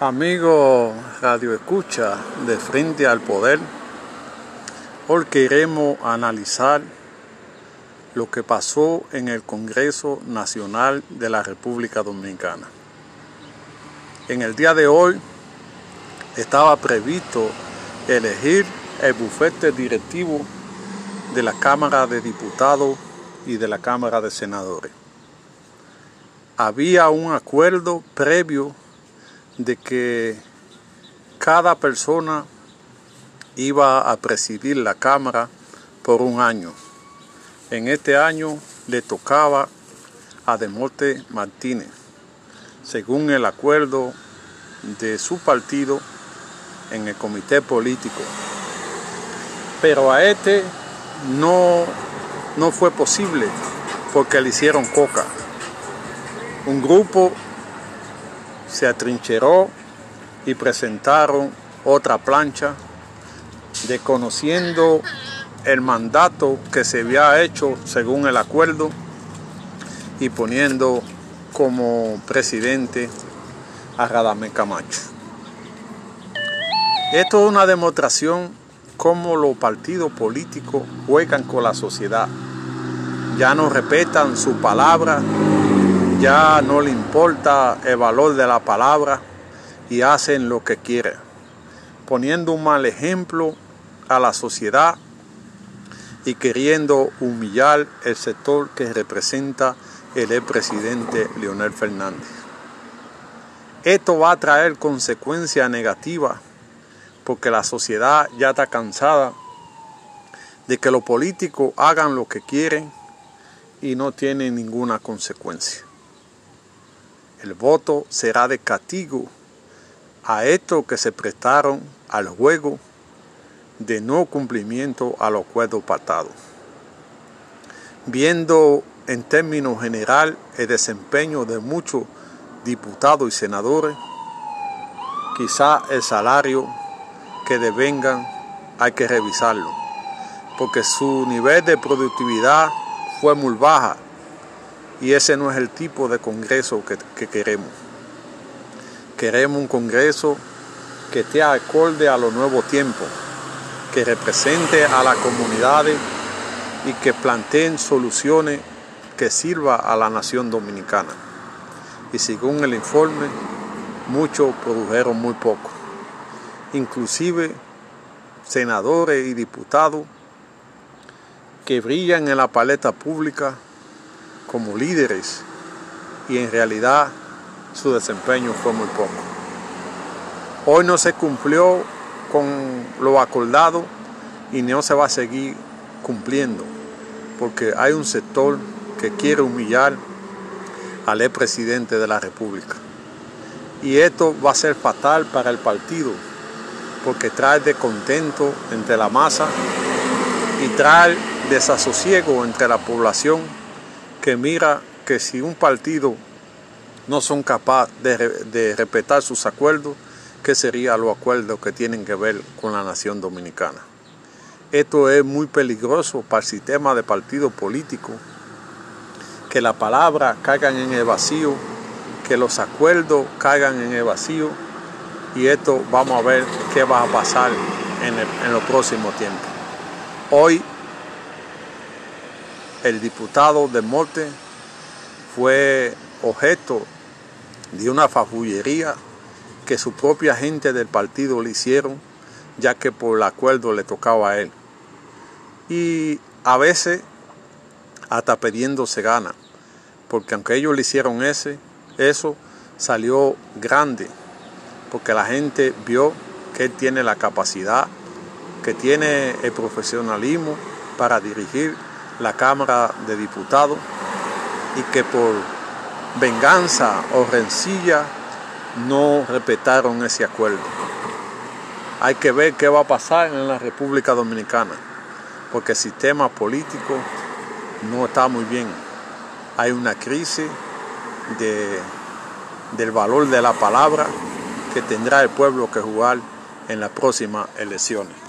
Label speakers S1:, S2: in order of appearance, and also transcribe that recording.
S1: Amigo Radio Escucha de Frente al Poder, hoy queremos analizar lo que pasó en el Congreso Nacional de la República Dominicana. En el día de hoy estaba previsto elegir el bufete directivo de la Cámara de Diputados y de la Cámara de Senadores. Había un acuerdo previo de que cada persona iba a presidir la Cámara por un año. En este año le tocaba a Demote Martínez, según el acuerdo de su partido en el comité político. Pero a este no, no fue posible porque le hicieron coca. Un grupo se atrincheró y presentaron otra plancha, desconociendo el mandato que se había hecho según el acuerdo y poniendo como presidente a Radamé Camacho. Esto es una demostración cómo los partidos políticos juegan con la sociedad. Ya no respetan su palabra, ya no le importa el valor de la palabra y hacen lo que quieren, poniendo un mal ejemplo a la sociedad y queriendo humillar el sector que representa el presidente Leonel Fernández. Esto va a traer consecuencias negativas porque la sociedad ya está cansada de que los políticos hagan lo que quieren y no tienen ninguna consecuencia. El voto será de castigo a estos que se prestaron al juego de no cumplimiento a los acuerdos pactados. Viendo en términos general el desempeño de muchos diputados y senadores, quizá el salario que devengan hay que revisarlo, porque su nivel de productividad fue muy baja y ese no es el tipo de congreso que, queremos. Queremos un congreso que esté acorde a los nuevos tiempos, que represente a las comunidades y que planteen soluciones que sirva a la nación dominicana. Y según el informe, muchos produjeron muy poco. Inclusive senadores y diputados que brillan en la paleta pública como líderes y en realidad su desempeño fue muy poco. Hoy no se cumplió con lo acordado y no se va a seguir cumpliendo porque hay un sector que quiere humillar al presidente de la República. Y esto va a ser fatal para el partido porque trae descontento entre la masa y trae desasosiego entre la población que mira que si un partido no son capaces de, respetar sus acuerdos, ¿qué serían los acuerdos que tienen que ver con la nación dominicana? Esto es muy peligroso para el sistema de partido político, que las palabras caigan en el vacío, que los acuerdos caigan en el vacío, y esto vamos a ver qué va a pasar en, en los próximos tiempos. Hoy el diputado de Morte fue objeto de una fafullería que su propia gente del partido le hicieron, ya que por el acuerdo le tocaba a él. Y a veces hasta pidiéndose gana, porque aunque ellos le hicieron ese, eso salió grande, porque la gente vio que él tiene la capacidad, que tiene el profesionalismo para dirigir la Cámara de Diputados y que por venganza o rencilla no respetaron ese acuerdo. Hay que ver qué va a pasar en la República Dominicana, porque el sistema político no está muy bien. Hay una crisis de, del valor de la palabra que tendrá el pueblo que jugar en las próximas elecciones.